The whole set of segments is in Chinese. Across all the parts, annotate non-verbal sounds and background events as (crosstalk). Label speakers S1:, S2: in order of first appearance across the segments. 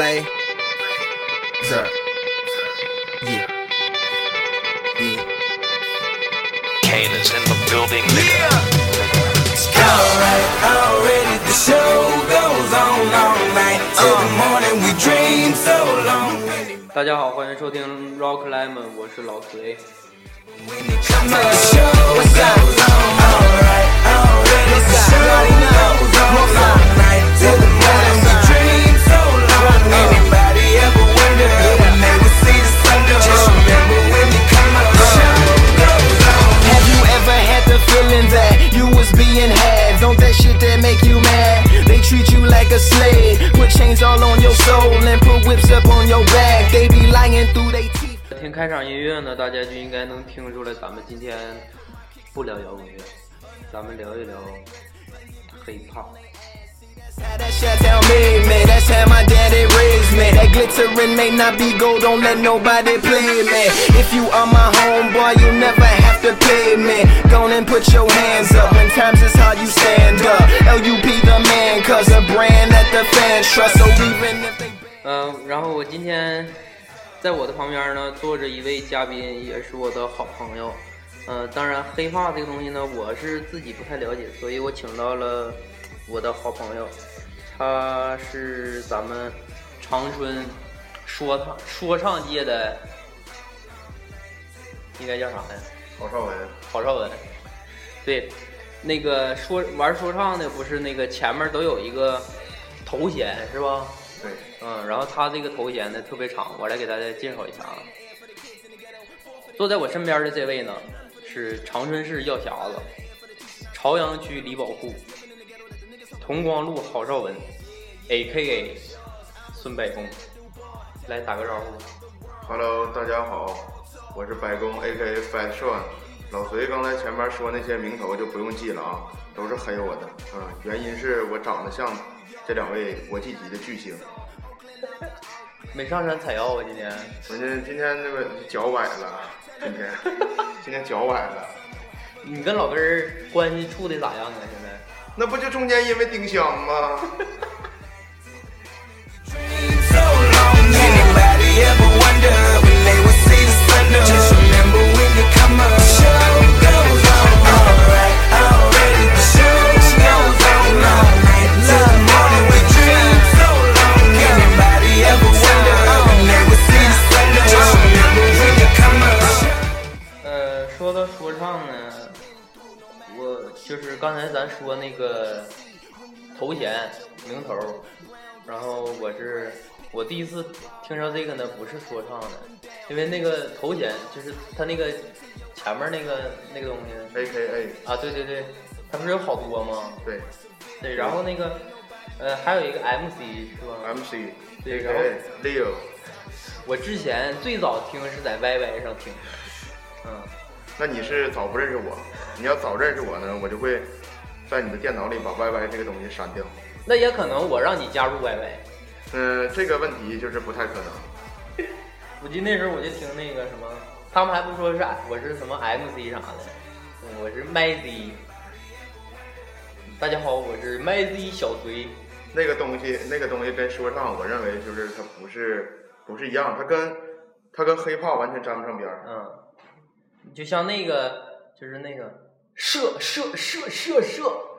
S1: Lay. Sir. Yeah. Yeah.
S2: Kane is in the building.
S1: Alright, already the show goes on all night till the morning. We dream so long.
S3: 大家好，欢迎收听 Rock Lemon，我是老崔。
S1: Come on, the show goes on.
S4: like a slave, put chains all on your soul and put whips up on your back. They be lying through their teeth.
S3: 听开场音乐呢，大家就应该能听出来，咱们今天不聊摇滚乐，咱们聊一聊黑怕。
S4: That's how that shit town made me. That's how my daddy raised me. That glittering may not be gold, don't let nobody play me. If you are my homeboy, you never have to pay me. Go on and put your hands up. When times is hard, you stand up. LUP
S3: 嗯、然后我今天在我的旁边呢坐着一位嘉宾，也是我的好朋友。呃，当然黑怕这个东西呢，我是自己不太了解，所以我请到了我的好朋友，他是咱们长春说唱说唱界的，应该叫啥呀？
S5: 郝邵文，
S3: 郝邵文，对，那个说玩说唱的不是那个前面都有一个头衔是吧？
S5: 对，
S3: 嗯，然后他这个头衔呢特别长，我来给大家介绍一下啊。坐在我身边的这位呢是长春市药匣子，朝阳区李宝库，同光路郝邵文，A.K.A. 孙百公，来打个招呼吧。
S5: Hello，大家好，我是白宫 A.K.A. Fat Sean。老隋刚才前面说那些名头就不用记了啊，都是黑我的。嗯，原因是我长得像这两位国际级的巨星。(laughs)
S3: 没上山采药啊，今天。
S5: 我这今天这个脚崴了，今天 (laughs) 今天脚崴了，
S3: 你跟老根儿关系处的咋样啊？现在？(laughs)
S5: 那不就中间因为丁香吗？
S3: 就是刚才咱说那个头衔名头，然后我是我第一次听着这个呢，不是说唱的，因为那个头衔就是他那个前面那个那个东西
S5: A.K.A.
S3: 啊，对对对，他不是有好多吗？
S5: 对
S3: 对，然后那个呃还有一个 MC 是吧
S5: ？，MC
S3: 对然后
S5: Leo。
S3: 我之前最早听是在 YY 上听的，嗯。
S5: 那你是早不认识我，你要早认识我呢，我就会在你的电脑里把 YY 这个东西删掉。
S3: 那也可能我让你加入 YY。
S5: 嗯、这个问题就是不太可能。
S3: 我记得那时候我就听那个什么，他们还不说是我是什么 MC 啥的，嗯我是麦 Z。大家好，我是麦 Z 小隋。
S5: 那个东西，那个东西跟说唱，我认为就是它不是不是一样，它跟它跟黑怕完全沾不上边儿。
S3: 嗯，就像那个就是那个社社社社社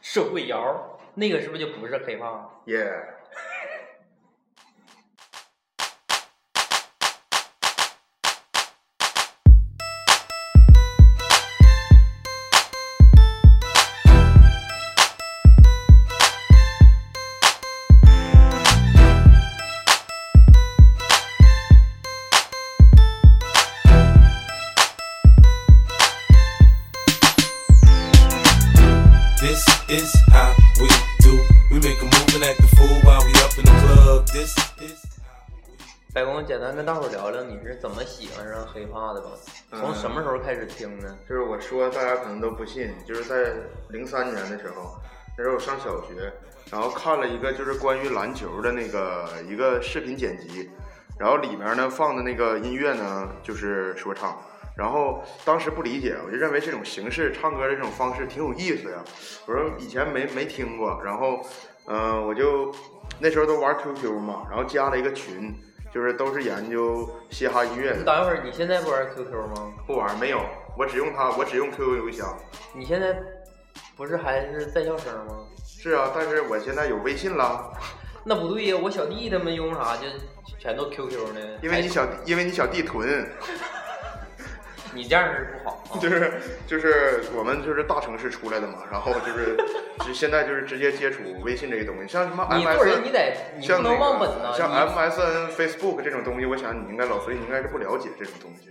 S3: 社会摇，那个是不是就不是黑怕？白宫，简单跟大伙儿聊聊你是怎么喜欢上黑怕的吧？从什么时候开始听呢？
S5: 就是我说大家可能都不信，就是在零三年的时候，那时候我上小学，然后看了一个就是关于篮球的那个一个视频剪辑，然后里面呢放的那个音乐呢就是说唱，然后当时不理解，我就认为这种形式唱歌的这种方式挺有意思呀，我说以前没没听过，然后嗯、呃我就那时候都玩 QQ 嘛，然后加了一个群，就是都是研究嘻哈音乐的。
S3: 你等一会儿，你现在不玩 QQ 吗？
S5: 不玩没有，我只用它，我只用 QQ 邮箱。
S3: 你现在不是还是在校生吗？
S5: 是啊，但是我现在有微信了，(laughs)
S3: 那不对呀，我小弟他们用啥就全都 QQ 呢？
S5: 因为你小弟，因为你小弟囤，(laughs)
S3: 你这样是不好啊。
S5: 就是就是我们就是大城市出来的嘛，然后就是就现在就是直接接触微信这个东西，像什么
S3: 你做人
S5: MSN，
S3: 你得你不
S5: 像那
S3: 能忘本呐。
S5: 个像 MSN、Facebook 这种东西，我想你应该老隋，你应该是不了解这种东西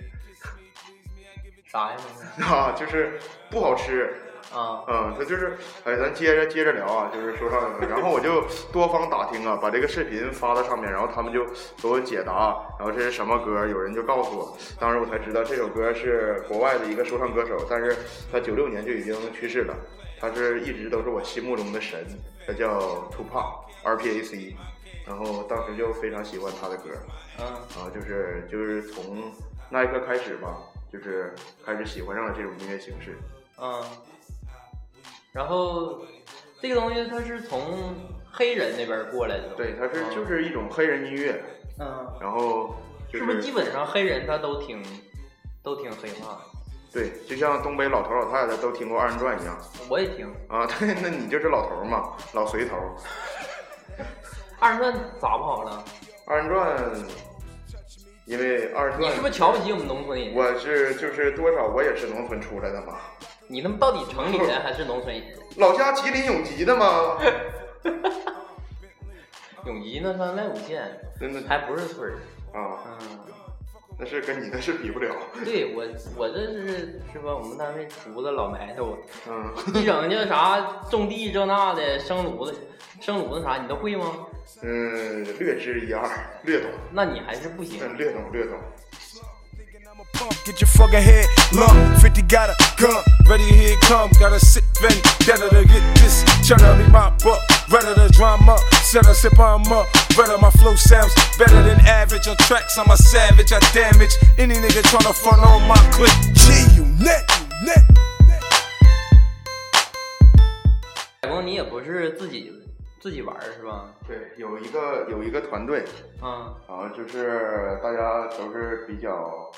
S3: 啥呀？(laughs)
S5: 啊，就是不好吃。
S3: 啊，
S5: 嗯，他就是，哎，咱接着接着聊啊，就是说上，然后我就多方打听啊，把这个视频发到上面，然后他们就给我解答，然后这是什么歌，有人就告诉我，当时我才知道这首歌是国外的一个说唱歌手，但是他九六年就已经去世了，他是一直都是我心目中的神，他叫 Tupac R P A C，然后当时就非常喜欢他的歌，
S3: 嗯
S5: 然后就是就是从那一刻开始吧，就是开始喜欢上了这种音乐形式。
S3: 嗯。然后这个东西它是从黑人那边过来的。
S5: 对，它是
S3: 嗯
S5: 就是一种黑人音乐，
S3: 嗯，
S5: 然后就是
S3: 不是基本上黑人他都听都听黑话？
S5: 对，就像东北老头老太太都听过二人转一样
S3: 我也听。
S5: 啊。(laughs) 对，那你就是老头嘛，老随头。(laughs)
S3: 二人转咋不好了？
S5: 二人转，因为二人转，
S3: 你是不是瞧不起我们农村人？
S5: 我是就是多少我也是农村出来的嘛，
S3: 你他妈到底城里人还是农村人？(laughs)
S5: 老家吉林永吉的吗，(laughs)
S3: 永吉那算外五县
S5: 真的
S3: 还不是村儿。
S5: 啊，
S3: 嗯，
S5: 那是跟你那是比不了。(laughs)
S3: 对我我这是是吧？我们单位厨子老埋汰我，
S5: 嗯，(laughs)
S3: 一整就啥种地这那的生炉子生炉子啥你都会吗？
S5: 嗯，略知一二，略懂，
S3: 那你还是不行。
S5: 嗯，略懂略懂。
S6: Pump, Get your fucking head lump. 50 got a gun, ready here it come. Got a sick ready, better to get this. Tryna be my buck, ready to drama. Set a sip on up, better my flow sounds better than average. On tracks, I'm a savage, I damage any nigga tryna front on my clip. G, you net, you net.
S3: 海工，你也不是自己自己玩儿是吧？
S5: 对，有一个有一个团队，
S3: 嗯
S5: 然后就是大家都是比较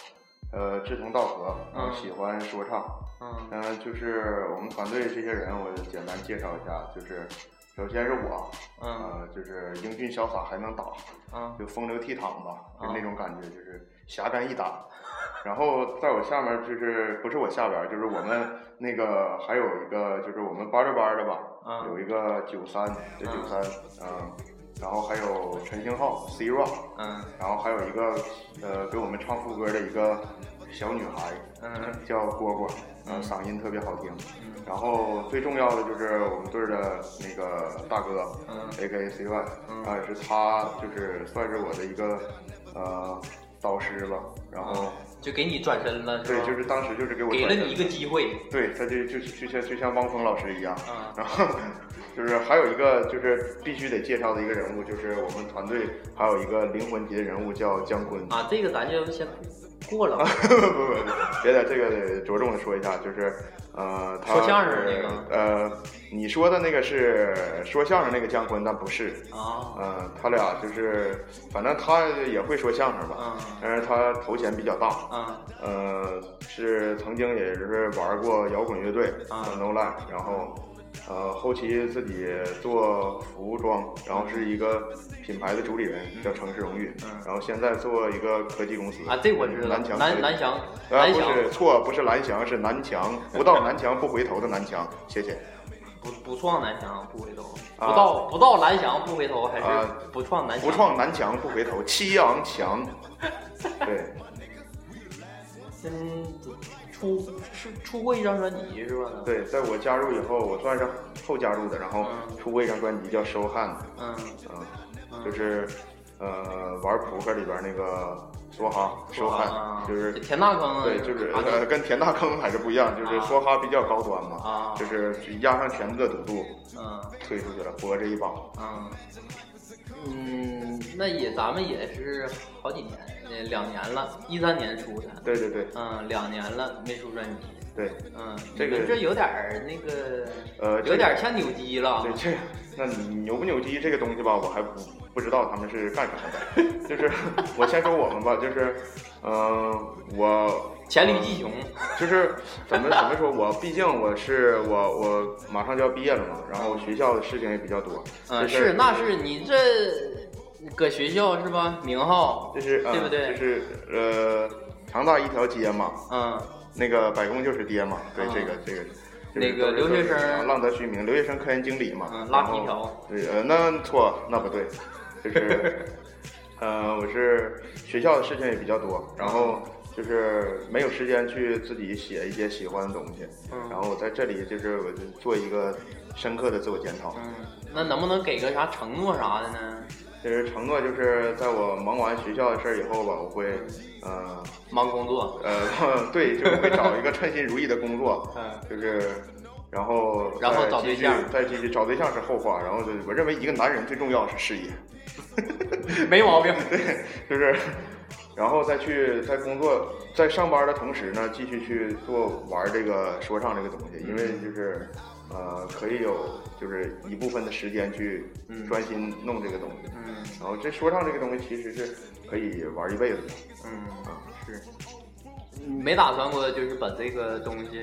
S5: 呃志同道合，然后
S3: 嗯。
S5: 喜欢说唱。
S3: 嗯。
S5: 嗯、就是我们团队这些人，我简单介绍一下，就是首先是我，
S3: 嗯。
S5: 呃，就是英俊潇洒还能打，
S3: 嗯。
S5: 就风流倜傥吧，就
S3: 啊
S5: 那种感觉，就是侠肝义胆。然后在我下面就是不是我下边，就是我们那个还有一个就是我们班着班的吧，
S3: 啊
S5: 有一个九三，这九三，嗯，然后还有陈星浩 C Rock，
S3: 嗯
S5: 然后还有一个呃给我们唱副歌的一个小女孩，
S3: 嗯
S5: 叫蝈蝈，呃嗓音特别好听。
S3: 嗯
S5: 然后最重要的就是我们队的那个大哥，
S3: 嗯
S5: A K A C Y，
S3: 嗯
S5: 啊，也是他就是算是我的一个呃导师吧。然后
S3: 就给你转身了
S5: 对，就是当时就是给我
S3: 给了你一个机会。
S5: 对，他就就就像就像汪峰老师一样。
S3: 嗯
S5: 然后就是还有一个就是必须得介绍的一个人物，就是我们团队还有一个灵魂级的人物叫姜昆。
S3: 啊，这个咱就先过了吧。(laughs)
S5: 不不不，别的这个得着重的说一下，就是呃，他
S3: 说相声
S5: 是
S3: 那个
S5: 呃，你说的那个是说相声那个姜昆，但不是，
S3: 啊
S5: 呃，他俩就是反正他也会说相声吧，
S3: 嗯
S5: 但是他头衔比较大，
S3: 啊
S5: 呃，是曾经也是玩过摇滚乐队
S3: 啊
S5: 叫 No Line，然后呃后期自己做服装，然后是一个品牌的主理人叫城市荣誉，
S3: 嗯
S5: 然后现在做一个科技公司
S3: 啊，这我知道。
S5: 南强科技
S3: 南南翔，
S5: 啊，
S3: 南翔
S5: 不是错，不是蓝翔，是南墙，不到南墙不回头的南墙，谢谢。
S3: 不不撞南墙不回头，
S5: 啊
S3: 不到不到蓝翔不回头，还是
S5: 啊
S3: 不撞南翔？
S5: 不撞南墙不回头，七昂墙。(laughs) 对，
S3: 嗯，出是出过一张专辑是吧？，
S5: 对，在我加入以后，我算是后加入的，然后
S3: 嗯。
S5: 出过一张专辑叫《收汉》，
S3: 嗯。
S5: 嗯，就是呃玩扑克里边那个梭哈收汉
S3: 啊，
S5: 就是
S3: 田大坑啊，
S5: 对，就是跟田大坑还是不一样，就是
S3: 啊。
S5: 梭哈比较高端嘛，
S3: 啊。
S5: 就是压上全部的赌注
S3: 嗯。
S5: 推出去了，搏这一把。
S3: 嗯嗯，那也咱们也是好几年，呃两年了，一三年出的，
S5: 对对对，
S3: 嗯，两年了没出专辑，
S5: 对，
S3: 嗯，
S5: 这个
S3: 这有点儿那个，
S5: 呃，
S3: 有点儿像扭机了。
S5: 对，这那你牛不扭机这个东西吧，我还不不知道他们是干什么的。(laughs) 就是 (laughs) 我先说我们吧，就是，嗯、我
S3: 黔驴技穷，(laughs)
S5: 就是怎么怎么说，我毕竟我是我我马上就要毕业了嘛，然后学校的事情也比较多。
S3: 嗯，是，那是你这搁学校是吧？名号，
S5: 就是、呃、
S3: 对不对
S5: 就是呃，长大一条街嘛，
S3: 嗯，
S5: 那个百工就是爹嘛，对、
S3: 啊
S5: 这个这个。
S3: 那个留学生
S5: 啊浪得虚名，留学生科研经理嘛，
S3: 嗯拉皮条
S5: 对，呃，那错，那不对，就是，(laughs) 呃，我是学校的事情也比较多，然后就是没有时间去自己写一些喜欢的东西，
S3: 嗯。
S5: 然后我在这里就是我就做一个深刻的自我检讨，
S3: 嗯，那能不能给个啥承诺啥的呢？
S5: 就是承诺就是在我忙完学校的事儿以后吧，我会，呃，
S3: 忙工作，
S5: 呃，(laughs) 对，就是会找一个称心如意的工作，(laughs)
S3: 嗯。
S5: 就是，然后
S3: 然后找对象。
S5: 再继续找对象是后话，然后就我认为一个男人最重要是事业，(laughs)
S3: 没毛病。
S5: 对，就是，然后再去在工作在上班的同时呢，继续去做玩这个说唱这个东西，因为就是。呃，可以有就是一部分的时间去
S3: 嗯。
S5: 专心弄这个东西，
S3: 嗯。
S5: 然后这说唱这个东西其实是可以玩一辈子的，
S3: 嗯
S5: 啊，
S3: 是，没打算过就是把这个东西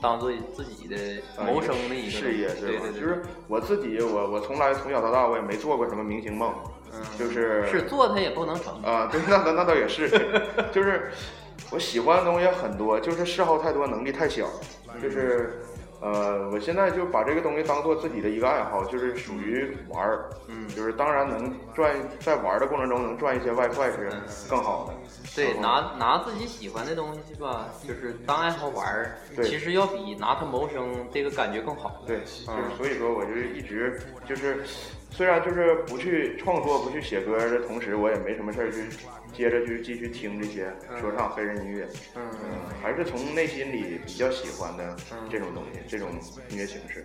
S3: 当做自己的谋生的一个
S5: 事业，吧？
S3: 对对对，
S5: 就是我自己，我我从来从小到大我也没做过什么明星梦，
S3: 嗯
S5: 就是
S3: 是做它也不能成。
S5: 啊，对，那那那倒也是，就是我喜欢的东西很多，就是嗜好太多，能力太小，就是呃，我现在就把这个东西当做自己的一个爱好，就是属于玩儿，
S3: 嗯
S5: 就是当然能赚，在玩儿的过程中能赚一些外快是
S3: 嗯
S5: 更好的，
S3: 对，拿拿自己喜欢的东西吧，就是当爱好玩儿，其实要比拿它谋生这个感觉更好。
S5: 对，就是
S3: 嗯
S5: 所以说我就一直就是，虽然就是不去创作、不去写歌的同时，我也没什么事儿去接着去继续听这些说唱、黑人音乐，
S3: 嗯
S5: 嗯，还是从内心里比较喜欢的
S3: 嗯
S5: 这种东西，这种音乐形式，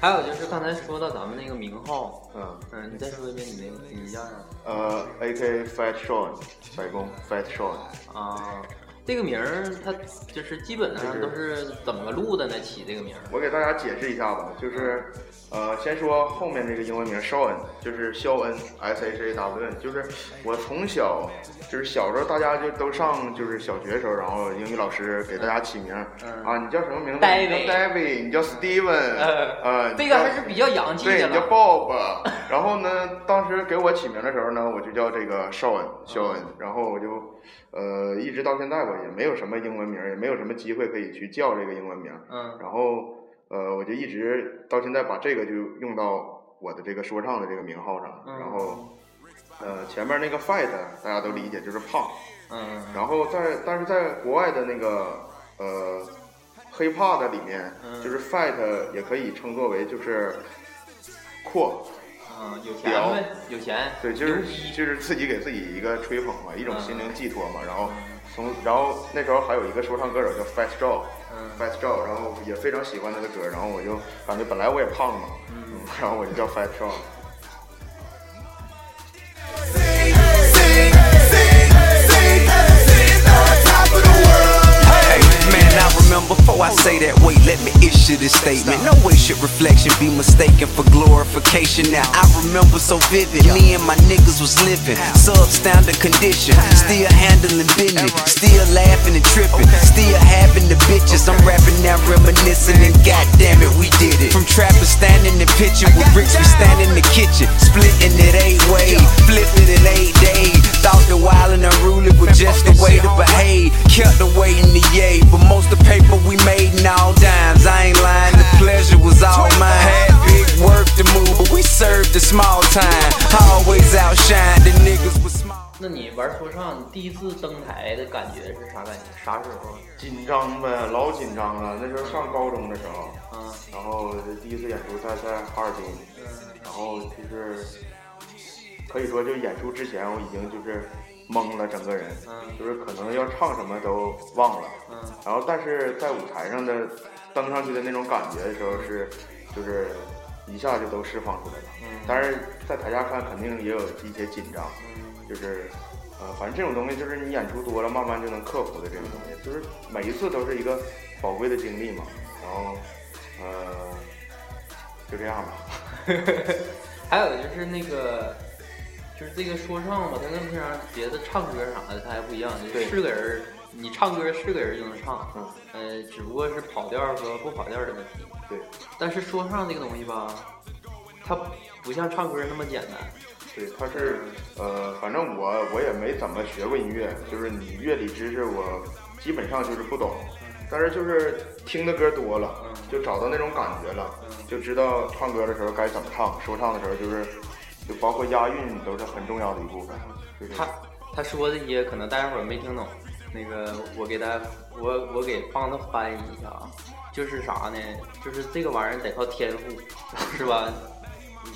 S3: 还有就是刚才说到咱们那个名号，
S5: 嗯，
S3: 嗯，你再说一遍你那你叫啥？
S5: 呃，A.K. Fat Sean，白工 Fat Sean，
S3: 啊，这个名儿它就是基本上都是怎么个录的呢？起这个名儿？
S5: 我给大家解释一下吧，就是，呃，先说后面这个英文名 Sean，就是肖恩 S H A W N，就是我从小就是小时候大家就都上就是小学的时候，然后英语老师给大家起名，
S3: 嗯
S5: 啊，你叫什么名字
S3: ？David
S5: 你叫 David，你叫 Steven，呃，
S3: 这个还是比较洋气
S5: 对，
S3: 的
S5: 你叫。Bob。然后呢，当时给我起名的时候呢，我就叫这个肖恩，肖恩。然后我就，呃，一直到现在吧，也没有什么英文名，也没有什么机会可以去叫这个英文名。
S3: 嗯
S5: 然后，呃，我就一直到现在把这个就用到我的这个说唱的这个名号上。
S3: 嗯
S5: 然后，呃，前面那个 fat 大家都理解就是胖。
S3: 嗯
S5: 然后在但是在国外的那个呃 hip hop 的里面，
S3: 嗯
S5: 就是 fat 也可以称作为就是阔，
S3: 嗯，有钱呗，有钱，
S5: 对，就是就是自己给自己一个吹捧嘛，一种
S3: 嗯
S5: 心灵寄托嘛。然后从然后那时候还有一个说唱歌手叫 Fat Joe。
S3: 嗯
S5: Fat Joe，然后也非常喜欢他的歌，然后我就感觉本来我也胖嘛，嗯，然后我就叫 Fat Joe。
S7: Hey, man, I remember before I say that, wait, let me issue this statement. No way should reflection be mistaken for glorification. Now, I remember so vivid, me and my niggas was living, substandard condition, still handling business, still laughing and tripping, still having the bitches. I'm rapping now, reminiscing, and goddamn it, we did it. From trappers standing and pitching with bricks, we stand in the kitchen, splitting it eight ways, flipping it eight days. Thought the wild and unruly was just the way to behave. Kept the weight in the yay, but most of the paper we made in all dimes. I ain't lying, the pleasure was all mine. Had big work to move, but we served the small time. Always outshine the niggas with small.
S3: 那你玩说唱，第一次登台的感觉是啥感觉？啥时候？
S5: 紧张呗，老紧张了。那时候上高中的时候，
S3: 嗯，
S5: 然后第一次演出在在哈尔滨，
S3: 嗯
S5: 然后就是可以说就演出之前我已经就是懵了，整个人，
S3: 嗯
S5: 就是可能要唱什么都忘了。
S3: 嗯
S5: 然后但是在舞台上的登上去的那种感觉的时候是，就是一下就都释放出来了。
S3: 嗯
S5: 但是在台下看肯定也有一些紧张，
S3: 嗯
S5: 就是呃，反正这种东西就是你演出多了，慢慢就能克服的这种东西，就是每一次都是一个宝贵的经历嘛。然后呃，就这样吧。(laughs)
S3: 还有就是那个，就是这个说唱吧，它跟平常别的唱歌啥的它还不一样，就
S5: 对
S3: 是个人儿，你唱歌是个人就能唱，
S5: 嗯，
S3: 呃，只不过是跑调和不跑调的问题。
S5: 对，
S3: 但是说唱这个东西吧，它不像唱歌那么简单。
S5: 对，它是呃，反正我我也没怎么学过音乐，就是你乐理知识我基本上就是不懂，但是就是听的歌多了，
S3: 嗯
S5: 就找到那种感觉了，
S3: 嗯
S5: 就知道唱歌的时候该怎么唱，说唱的时候就是就包括押韵都是很重要的一部分。就是
S3: 他他说这些可能大家伙没听懂，那个我给他我我给帮他翻译一下啊，就是啥呢？就是这个玩意儿得靠天赋，是吧？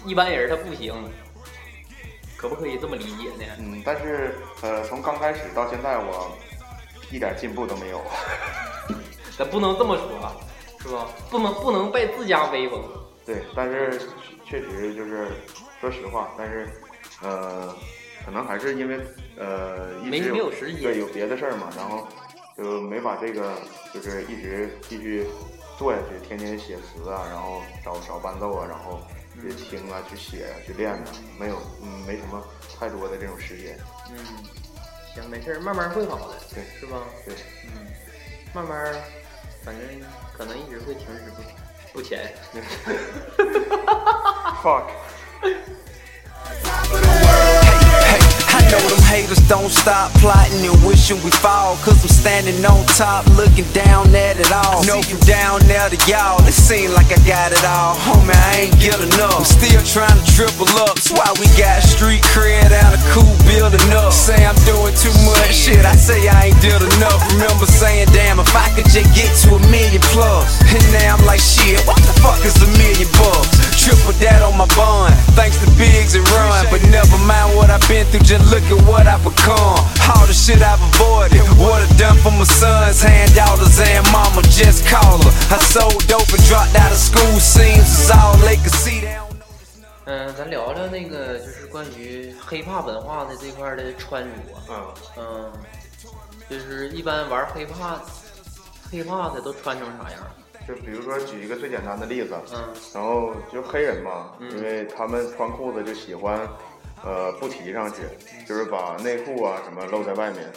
S3: 一般人他不行，可不可以这么理解呢？
S5: 嗯，但是呃，从刚开始到现在我一点进步都没有。(laughs)
S3: 咱不能这么说，啊是吧？不能不能被自家威风。
S5: 对，但是确实就是说实话，但是呃，可能还是因为呃一
S3: 没
S5: 直
S3: 没有
S5: 对，有别的事儿嘛，然后就没把这个就是一直继续做下去，天天写词啊，然后找找伴奏啊，然后去听啊，去写啊，去练啊，没有嗯没什么太多的这种时间。
S3: 嗯，行，没事儿，慢慢会好的，
S5: 对
S3: 是吧？
S5: 对，
S3: 嗯，慢慢，反正可能一直会停止不不前。(laughs)
S5: fuck。(laughs)
S7: Know them haters don't stop plotting and wishing we fall. Cause I'm standing on top, looking down at it all. Know from down there to y'all, it seem like I got it all. Homie, I ain't get enough. I'm still trying to triple up. That's why we got street cred and a cool building up. Say I'm doing too much shit, I say I ain't did enough. Remember saying, damn, if I could just get to a million plus. And now I'm like, shit, what the fuck is a million bucks? Triple that on my bond, thanks to Biggs and Run. But never mind what I've been through, just look at what I've become. All the shit I've avoided, what I done for my sons, hand daughters, and mama, just call her. I sold dope and dropped out of school, seems it's all they could see. They don't know.
S3: 嗯，咱聊聊那个就是关于黑怕文化的这块儿的穿着。
S5: 嗯，
S3: 嗯，就是一般玩黑怕，黑怕的都穿成啥样？
S5: 就比如说举一个最简单的例子，
S3: 嗯
S5: 然后就黑人嘛，
S3: 嗯
S5: 因为他们穿裤子就喜欢，呃，不提上去，就是把内裤啊什么露在外面，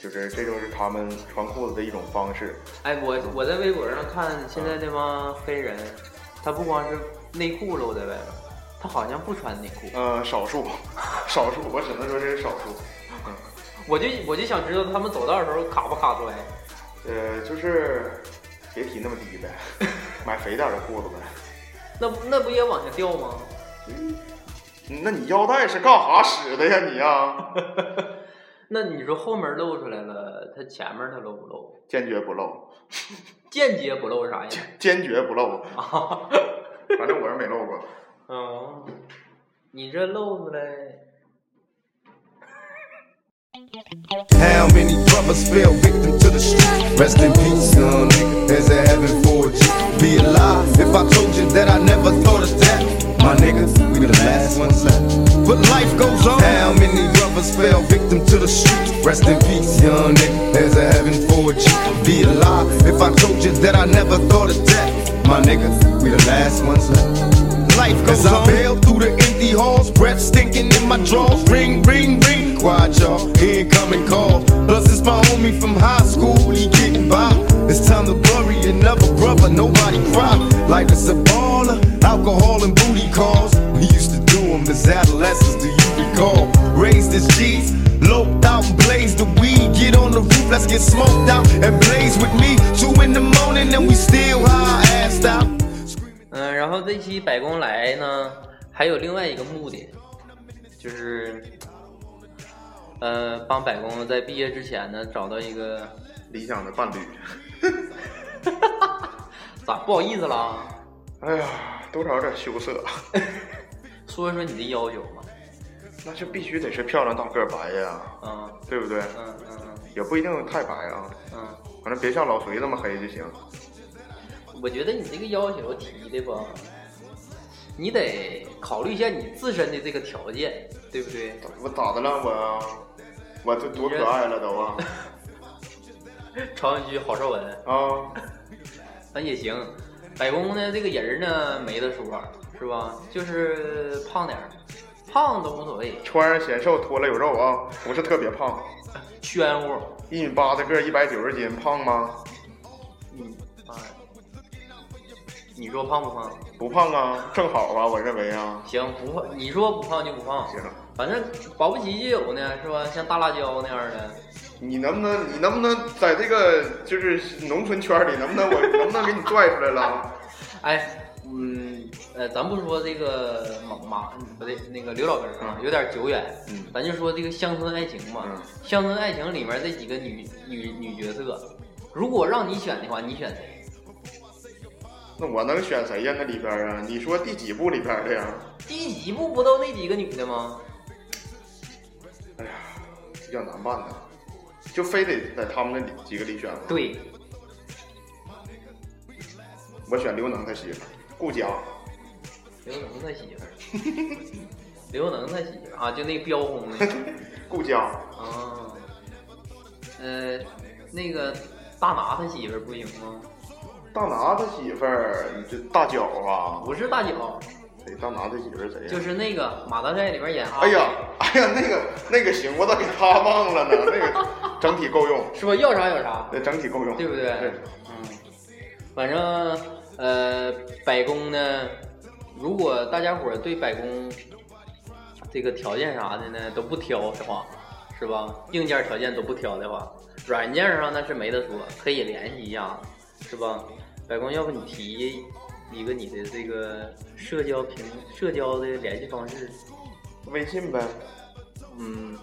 S5: 就是这就是他们穿裤子的一种方式。
S3: 哎，我我在微博上看现在这帮黑人，他不光是内裤露在外面，他好像不穿内裤。
S5: 呃，少数，少数，我只能说这是少数。(laughs)
S3: 我就我就想知道他们走道的时候卡不卡摔。
S5: 呃，就是别提那么低呗，买肥点儿的裤子呗。
S3: 那那不也往下掉吗？
S5: 嗯那你腰带是干啥使的呀你呀？(laughs)
S3: 那你说后面露出来了，它前面它露不露？
S5: 坚决不露，(laughs)
S3: 间接不露啥呀？
S5: 坚决不露。
S3: 啊，
S5: 反正我是没露过。
S3: 嗯，你这露出来，
S6: How many brothers fell victim to the street? Rest in peace, young nigga. There's a heaven for you. Be alive if I told you that I never thought of that. My nigga, we the last ones left. But life goes on. How many brothers fell victim to the street? Rest in peace, young nigga. There's a heaven for you. Be alive if I told you that I never thought of that. My nigga, we the last ones left. Life goes on. I bail through the empty halls, breath stinking in my drawers. Ring, ring, ring. Quiet, y'all. Incoming call. Plus, it's my homie from high school. He getting by. It's time to bury another brother. Nobody cry. Life is a baller. Alcohol and booty calls. We used to do them as adolescents. Do you recall? Raised as G's. Loped out and blazed the weed. Get on the roof, let's get smoked out and blaze with me. Two in the morning and we still high, assed out.
S3: 嗯，然后这期百工来呢，还有另外一个目的，就是，呃，帮百工在毕业之前呢找到一个，
S5: 理想的伴侣。(laughs)
S3: 咋不好意思了？
S5: 哎呀，多少有点羞涩。(laughs)
S3: 说说你的要求吧。
S5: 那就必须得是漂亮大个儿白呀，
S3: 嗯
S5: 对不对？
S3: 嗯嗯
S5: 也不一定太白啊，
S3: 嗯
S5: 反正别像老隋那么黑就行。
S3: 嗯，我觉得你这个要求提的吧，你得考虑一下你自身的这个条件，对不对？
S5: 我咋的了我？我这多可爱了都啊！
S3: 朝阳区郝邵文，
S5: 啊，(laughs)
S3: 咱也行。百工呢，这个人呢没得说，是吧？就是胖点儿，胖都无所谓，
S5: 穿上显瘦，脱了有肉啊，不是特别胖，(laughs)
S3: 圈乎。
S5: 一米八的个，一百九十斤，胖吗？
S3: 你说胖不胖？
S5: 不胖啊，正好啊，我认为啊。
S3: 行，不胖，你说不胖就不胖。
S5: 行，
S3: 反正保不齐就有呢，是吧？像大辣椒那样的。
S5: 你能不能，你能不能在这个就是农村圈里，能不能我能不能给你拽出来了？(laughs)
S3: 哎，嗯，呃，咱不说这个马马不对，那个刘老根儿啊，有点久远。
S5: 嗯
S3: 咱就说这个乡村爱情嘛，
S5: 嗯
S3: 乡村爱情里面这几个女女女角色，如果让你选的话，你选谁？
S5: 那我能选谁呀？那里边啊？你说第几部里边的呀？
S3: 第几部不都那几个女的吗？
S5: 哎呀，比较难办呐，就非得在他们那里几个里选吗？
S3: 对，
S5: 我选刘能他媳妇儿顾佳，
S3: 刘能他媳妇儿，(laughs) 刘能他媳妇儿啊，就那个飙红的 (laughs)
S5: 顾佳，
S3: 啊，呃，那个大拿他媳妇儿不行吗？
S5: 大拿他媳妇儿，你这大脚啊？
S3: 不是大脚，
S5: 谁？大拿他媳妇儿谁呀？
S3: 就是那个马大帅里边演啊，
S5: 哎呀，哎呀，那个那个行，我咋给他忘了呢？那个整体够用，
S3: 是吧？要啥有啥，
S5: 对整体够用，
S3: 对不对？
S5: 对，
S3: 嗯，反正呃，百工呢，如果大家伙儿对百工这个条件啥的呢都不挑的话，是吧？硬件条件都不挑的话，软件上那是没得说，可以联系一下，是吧？百工，要不你提一个你的这个社交平社交的联系方式？
S5: 微信呗。
S3: 嗯，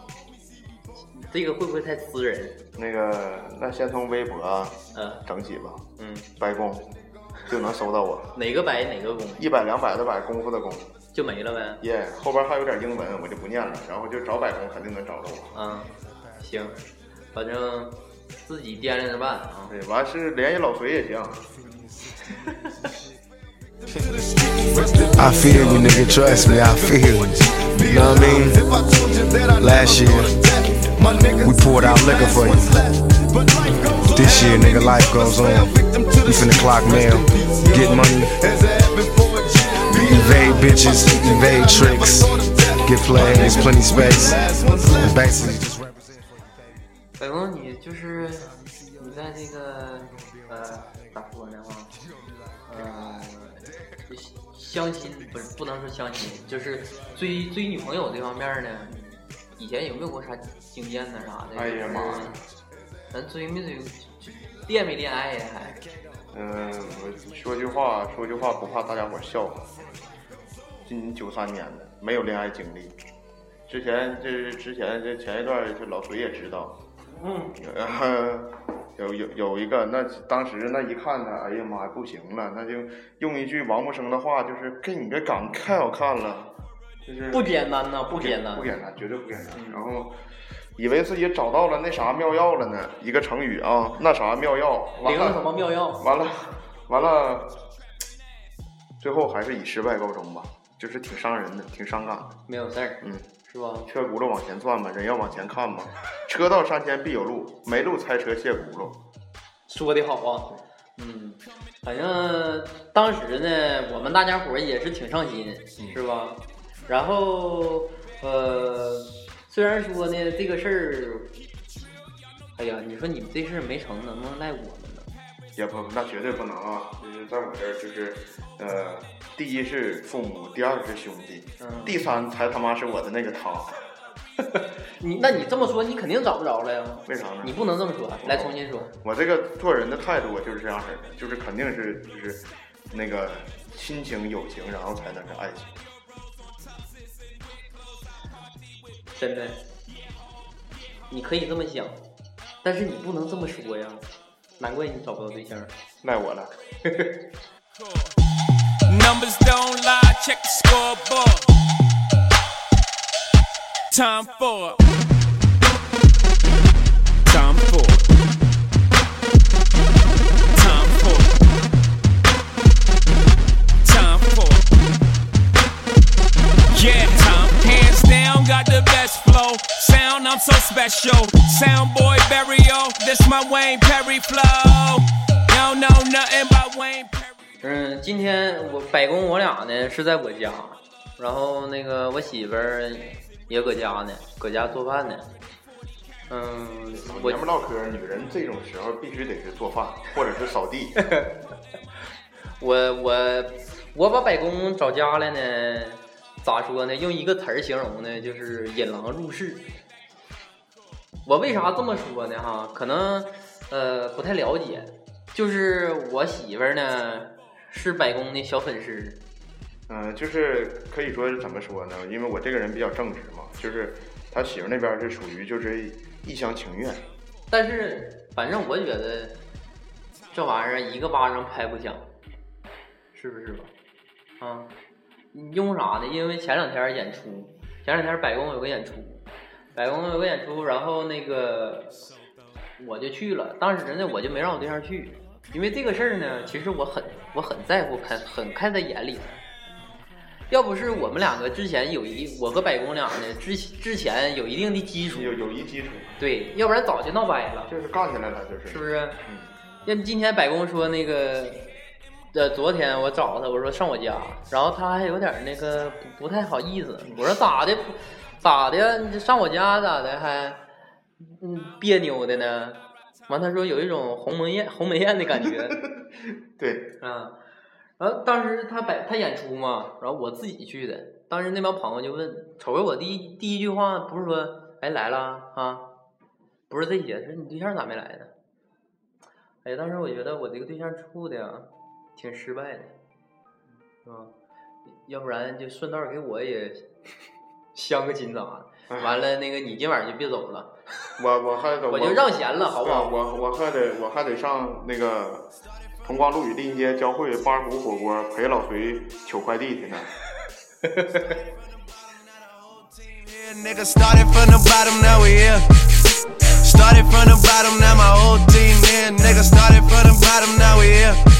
S3: 这个会不会太私人？
S5: 那个，那先从微博
S3: 嗯，
S5: 整起吧，
S3: 嗯，
S5: 白宫就能搜到我，(laughs)
S3: 哪个白哪个工
S5: 一百两百的百，功夫的功，
S3: 就没了呗。
S5: 耶、后边还有点英文，我就不念了，然后就找百工肯定能找着我。
S3: 嗯，行，反正自己掂量着办啊。
S5: 对，完是联系老隋也行。
S6: I feel you, nigga. Trust me, I feel you. You know what I mean? Last year, we poured out liquor for you. This year, nigga, life goes on. We finna clock mail, get money, evade bitches, evade tricks, get plays, plenty space. And basically just represent.
S3: 百公，你 就是你在这个呃咋说呢话，呃相亲不是不能说相亲，就是追追女朋友这方面呢，以前有没有过啥经验呢啥的？
S5: 哎呀妈呀！
S3: 咱追没追？恋没恋爱呀？还
S5: 嗯，我说句话，说句话不怕大家伙笑话。今年九三年的，没有恋爱经历。之前这之前这前一段，这老隋也知道，
S3: 嗯，
S5: 有有有一个，那当时那一看他，哎呀妈呀，不行了，那就用一句王木生的话，就是给你这岗太好看了，就是
S3: 不简单呐，不
S5: 不
S3: 简单，
S5: 不简单，绝对不简单。
S3: 嗯
S5: 然后以为自己找到了那啥妙药了呢，一个成语啊，那啥妙药，完
S3: 灵什
S5: 了
S3: 么妙药？
S5: 完了完了，最后还是以失败告终吧，就是挺伤人的，挺伤感的。
S3: 没有事儿，
S5: 嗯，
S3: 是吧？
S5: 车轱辘往前转嘛，人要往前看嘛。车到山前必有路，没路拆车卸轱辘。
S3: 说的好啊，嗯，反正当时呢，我们大家伙也是挺上心，是吧？然后呃，虽然说呢这个事儿，哎呀，你说你们这事儿没成，能不能赖我？
S5: 也不，那绝对不能啊！就是在我这儿，就是，呃，第一是父母，第二是兄弟，
S3: 嗯
S5: 第三才他妈是我的那个他。(laughs)
S3: 你那你这么说，你肯定找不着了呀。
S5: 为啥呢？
S3: 你不能这么说，来重新说。
S5: 我这个做人的态度，我就是这样式儿的，就是肯定是就是那个亲情、友情，然后才能是爱情。
S3: 真的，你可以这么想，但是你不能这么说呀。难怪你找不到对象。
S5: 赖我了。
S8: Numbers don't lie, check the scoreboard. Time for. Time for. Flow. Sound, I'm so special. Sound boy burial, this my Wayne Perry flow. Don't know nothing about Wayne Perry.
S3: 嗯，今天我百公我俩呢是在我家，然后那个我媳妇儿也搁家呢，搁家做饭呢。嗯，我
S5: 爷们唠嗑，女人这种时候必须得是做饭或者是扫地。
S3: 我我我把百公找家来呢，咋说呢？用一个词儿形容呢，就是引狼入室。我为啥这么说呢？哈，可能呃不太了解，就是我媳妇儿呢是百公的小粉丝，
S5: 嗯、就是可以说是怎么说呢？因为我这个人比较正直嘛，就是他媳妇那边是属于就是一厢情愿。
S3: 但是反正我觉得这玩意儿一个巴掌拍不响，是不是吧？啊，因为啥呢？因为前两天演出，前两天百公有个演出，百公有个演出，然后那个我就去了。当时呢，我就没让我对象去，因为这个事儿呢，其实我很我很在乎，看很看在眼里的。要不是我们两个之前有一，我和百公俩呢，之之前有一定的基础，
S5: 有友谊基础，
S3: 对，要不然早就闹掰了。
S5: 就是干起来了，就是
S3: 是不是？嗯要今天百公说那个，呃，昨天我找他，我说上我家，然后他还有点那个不不太好意思。我说咋的？咋的？你上我家咋的还嗯别扭的呢？完他说有一种鸿门宴鸿门宴的感觉 (laughs)
S5: 对，
S3: 啊。然后当时他摆他演出嘛，然后我自己去的。当时那帮朋友就问，瞅着我第一第一句话不是说哎来了啊，不是这些，是你对象咋没来呢？哎，当时我觉得我这个对象处的呀，挺失败的，是吧？要不然就顺道给我也镶个亲咋的？完了，那个你今晚就别走了，
S5: 我我还得
S3: 我就让贤了，好不好？
S5: 我我还得我还得上那个同光路与立街交汇八股火锅陪老隋取快递去呢。
S4: Started from the bottom, now we here. Started from the bottom, now my whole team here. Nigga started from the bottom, now we here.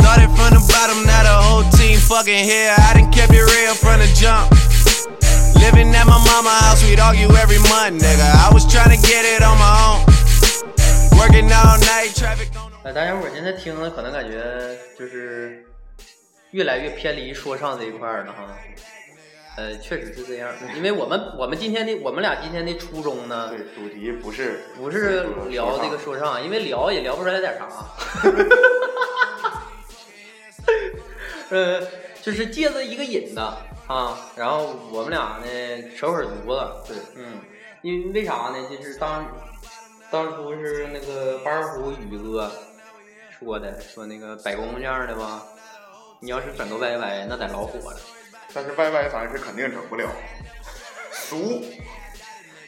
S4: Started from the bottom, now the whole team fucking here. I done kept it real from the jump. Living at my mama house, we'd argue every month, nigga. I was trying to get it on my own. Working all night, traffic on the
S3: 呃，大家伙现在听了可能感觉就是越来越偏离说唱这一块了哈。呃，确实是这样，因为我们我们今天的我们俩今天的初衷呢
S5: 对，，主题不是
S3: 不是聊这个
S5: 说
S3: 说唱，因为聊也聊不出来点啥。(laughs) 呃，就是借着一个引子啊，然后我们俩呢扯会儿犊子。
S5: 对，
S3: 嗯，因为为啥呢？就是当当初是那个八二虎宇哥说的，说那个百公这样的吧，你要是整个歪歪那得老火了。
S5: 但是歪歪咱是肯定整不了，俗，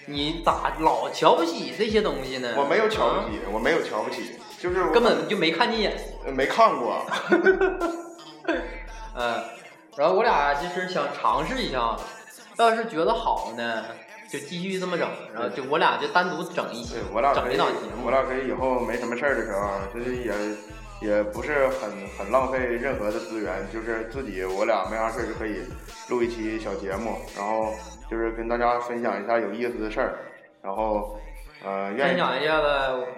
S3: 你咋老瞧不起这些东西呢？
S5: 我没有瞧
S3: 啊
S5: 不起，我没有瞧不起，就是
S3: 根本就没看见眼。
S5: 呃没看过。(laughs)
S3: 嗯，然后我俩就是想尝试一下，要是觉得好呢，就继续这么整，然后就我俩就单独整一期，，
S5: 我俩
S3: 整一档节，目
S5: 我。俩可以以后没什么事儿的时候，就是也也不是很很浪费任何的资源，就是自己我俩没啥事儿就可以录一期小节目，然后就是跟大家分享一下有意思的事儿，然后呃
S3: 分享一下子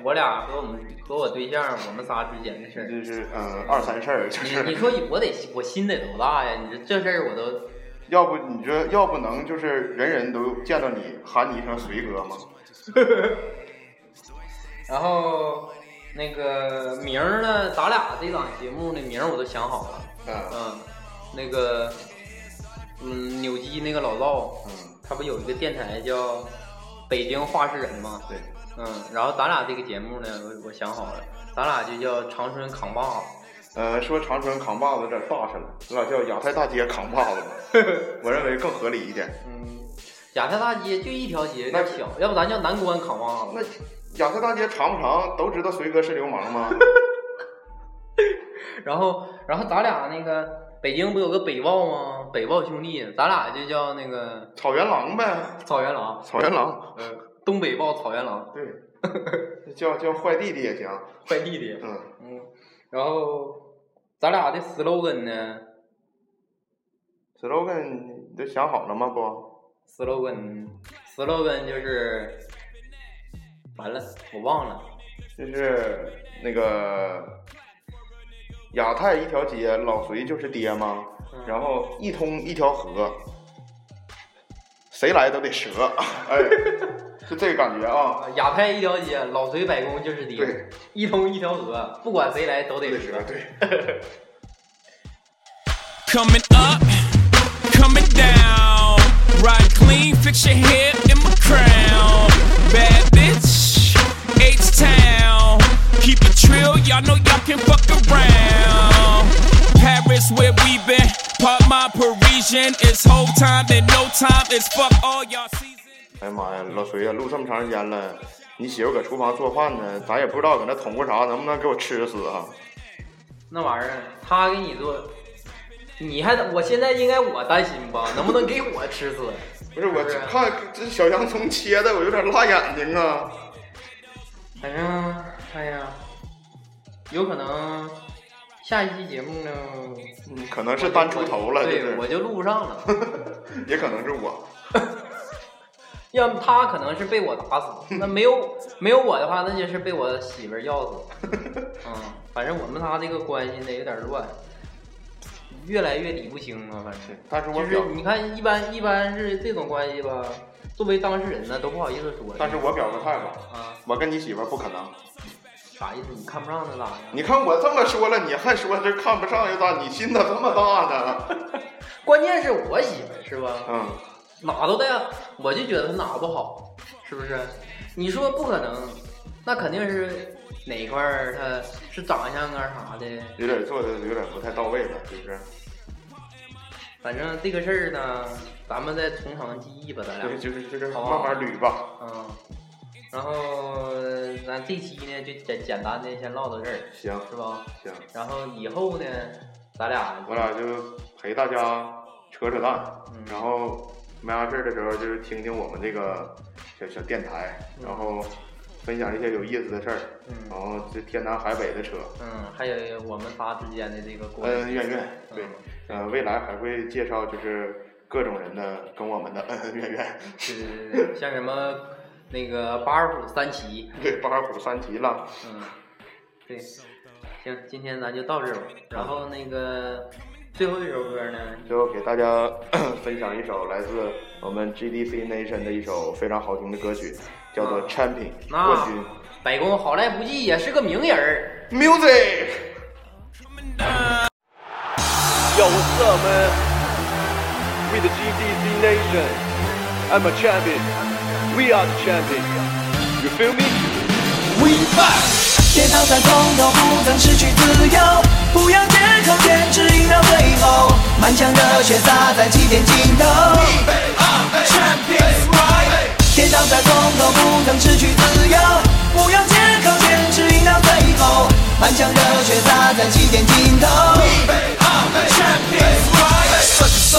S3: 我俩和我们和我对象我们仨之间的事儿。
S5: 就是嗯二三事儿，就是
S3: 你你说我得我心得多大呀？你这这事儿我都
S5: 要不你这要不能就是人人都见到你喊你一声随哥吗？(laughs)
S3: 然后那个名儿呢，咱俩这档节目的名儿我都想好了。
S5: 嗯
S3: 嗯，那个嗯，扭机那个老赵，
S5: 嗯，
S3: 他不有一个电台叫北京话事人嘛？
S5: 对，
S3: 嗯，然后咱俩这个节目呢，我我想好了，咱俩就叫长春扛把子。
S5: 呃，说长春扛把子有点大声了，咱俩叫亚太大街扛把子吧，(laughs) 我认为更合理一点。
S3: 嗯，亚太大街就一条街，有
S5: 那
S3: 点小，要不咱叫南关扛把子那。
S5: 亚太大街长不长？都知道随哥是流氓吗？(laughs)
S3: 然后，然后咱俩那个北京不有个北豹吗？北豹兄弟，咱俩就叫那个
S5: 草原狼呗，
S3: 草原狼，
S5: 草原狼，
S3: 呃，东北豹草原狼，
S5: 对，(laughs) 叫叫坏弟弟也行。
S3: 坏弟弟。
S5: 嗯，
S3: 嗯，然后咱俩的 slogan 呢
S5: slogan 你都想好了吗？不
S3: ，？slogan slogan 就是，完了，我忘了。
S5: 就是那个亚太一条街，老隋就是爹吗？然后一通一条河，谁来都得折，哎，就这个感觉啊。
S3: 亚太一条街，老隋百工就是爹
S5: 对，
S3: 一通一条河，不管谁来都得折。
S5: 对
S8: ，Coming up, coming down. Ride clean, fix your hair in my crown. Bad bitch, H Town. Keep it trill, y'all know y'all can fuck around. Paris, where we been. Pop my Parisian. It's whole time, then no time. It's fuck all y'all season.
S5: 哎呀妈呀，老隋呀，录这么长时间了，你媳妇搁厨房做饭呢，咱也不知道搁那捅咕啥，能不能给我吃死啊？
S3: 那玩意儿，他给你做，你还我现在应该我担心吧？能不能给我吃死？
S5: 不是我看这小洋葱切的，我有点辣眼睛啊。
S3: 反正，哎呀，有可能下一期节目呢，
S5: 嗯，可能是单出头了，就
S3: 对，
S5: 是
S3: 我就录不上了。(laughs)
S5: 也可能是我。(laughs)
S3: 要么他可能是被我打死，那没有没有我的话，那就是被我媳妇儿要死。(laughs) 嗯，反正我们仨这个关系呢有点乱，越来越理不清了。反正就是
S5: 但是我表，
S3: 你看，一般一般是这种关系吧，作为当事人呢都不好意思说。
S5: 但是我表个态吧，
S3: 啊，
S5: 我跟你媳妇儿不可能。
S3: 啥意思？你看不上他咋的？
S5: 你看我这么说了，你还说这看不上又咋？你心咋这么大呢？(laughs)
S3: 关键是我媳妇儿是吧？
S5: 嗯，
S3: 哪都带，我就觉得他哪不好，是不是？你说不可能，那肯定是哪一块儿他是长相啊啥的。
S5: 有点做的有点不太到位了，是不是？
S3: 反正这个事儿呢，咱们再从长计议吧，咱俩。
S5: 对，就是就是慢慢捋吧。
S3: 嗯。然后咱这期呢就简简单的先唠到这儿，
S5: 行
S3: 是吧？
S5: 行，
S3: 然后以后呢，咱俩
S5: 我俩就陪大家扯扯淡，
S3: 嗯。
S5: 然后没啥事儿的时候就是听听我们这个小小电台，
S3: 嗯。
S5: 然后分享一些有意思的事儿，
S3: 嗯。
S5: 然后这天南海北的扯，
S3: 嗯，还有我们仨之间的这个。
S5: 恩恩怨怨，对
S3: 嗯，
S5: 呃，未来还会介绍就是各种人的跟我们的恩恩怨怨，
S3: 是像什么那个八二虎三奇，
S5: 对，八虎三奇了，
S3: 嗯，对，行，今天咱就到这吧。然后那个最后一首歌呢，
S5: 最后给大家 (clears throat) 分享一首来自我们 GDC Nation 的一首非常好听的歌曲，叫做
S3: 啊
S5: Champion
S3: 那
S5: 冠军
S3: 百公好赖不济也是个名人儿。
S5: Music。(laughs)
S9: Yo, what's up, man? We the GDC Nation. I'm a champion. We are the champions. You feel me?
S4: We fight.。天堂在从头不曾失去自由，不要借口坚持赢到最后，满腔热血洒在起点尽头。Champions right，天堂在从头不曾失去自由，不要借口坚持赢到最后，满腔热血洒在起点尽头。
S8: 这个赛，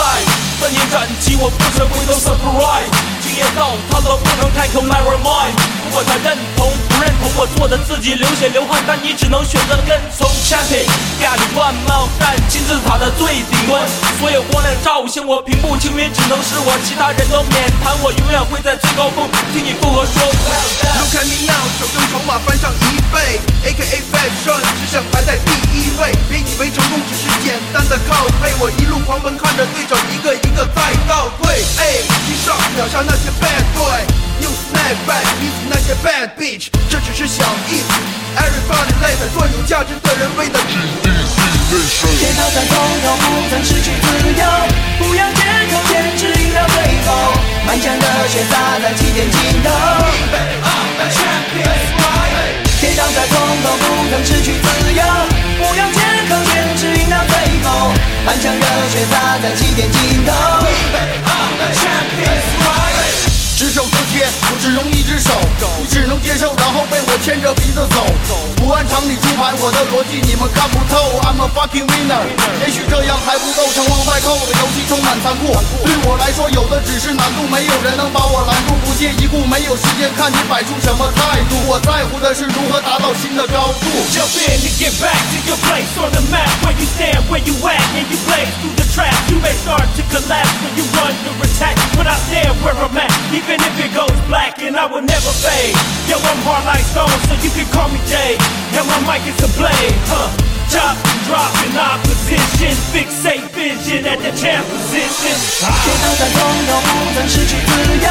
S8: 三年战绩我不曾回头 surprise，经验到他都不能开口 never mind。如果他认同不认同我做的自己流血流汗，但你只能选择跟从 champion。咖喱万帽站金字塔的最顶端，所有光亮照向我，平步青云只能是我，其他人都免谈，我永远会在最高峰听你附和说。
S10: Look at me now，手中筹码翻上一倍，AKA fashion，只想排在第一位。别以为成功只是简单的靠背，我一路狂奔，看着对手一个一个在倒退。哎，一上秒杀那些 bad boy。You snap back，逼死那些 bad bitch，这只是小意思。Everybody 累在做有价值的人，为了
S4: 天堂在从头不曾失去自由，不要借口坚持赢到最后，满腔热血洒在起点尽头。天堂在从头不曾失去自由，
S10: 着鼻子走。不按常理出牌，我的逻辑你们看不透。I'm a fucking winner，也许这样还不够，成王败寇的游戏充满残酷。对我来说，有的只是难度，没有人能把我拦住。不屑一顾，没有时间看你摆出什么态度。我在乎的是如何达到新的高度。
S8: Jump in and get back to your place on the map where you stand, where you at, and you blaze through the trap. You may start to collapse when you run your attack, but I'm there where I'm at, even if it goes black, and I will never fade. Yo, I'm hard like stone, so you can call me Jay. My my mic is to play. Huh? Chop and drop in opposition, fixate vision at the champ position.
S4: 天堂在总有不曾失去自由，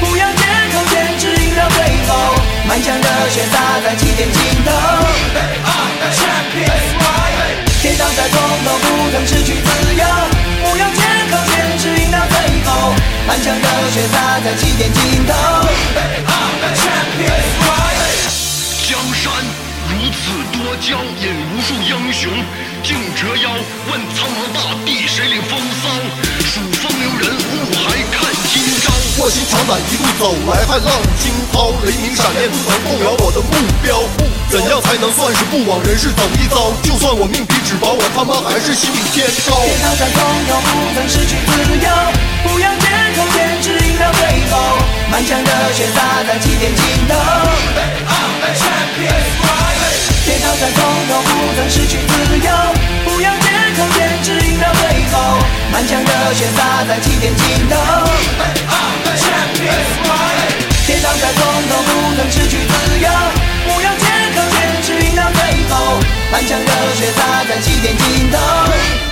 S4: 不要借口坚持赢到最后，满腔热血洒在起点尽头。天堂在总有不曾失去自由，不要借口坚持赢到最后，满腔热血洒在起点
S11: 此多娇，引无数英雄竞折腰。问苍茫大地，谁领风骚？数风流人物，还看今朝。
S10: 卧薪尝胆一路走来，骇浪惊涛，雷鸣闪电不曾动摇我的目标。怎样才能算是不枉人世走一遭？就算我命比纸薄，我他妈还是心比天高。
S4: 天堂上总有不曾失去自由，不要借口坚持赢到最后，满腔热血洒在起点尽头。跌倒再从头，不曾失去自由，不要借口，坚持赢到最后，满腔热血洒在起点尽头。跌倒再从头，不能失去自由，不要借口，坚持赢到最后，满腔热血洒在起点尽头。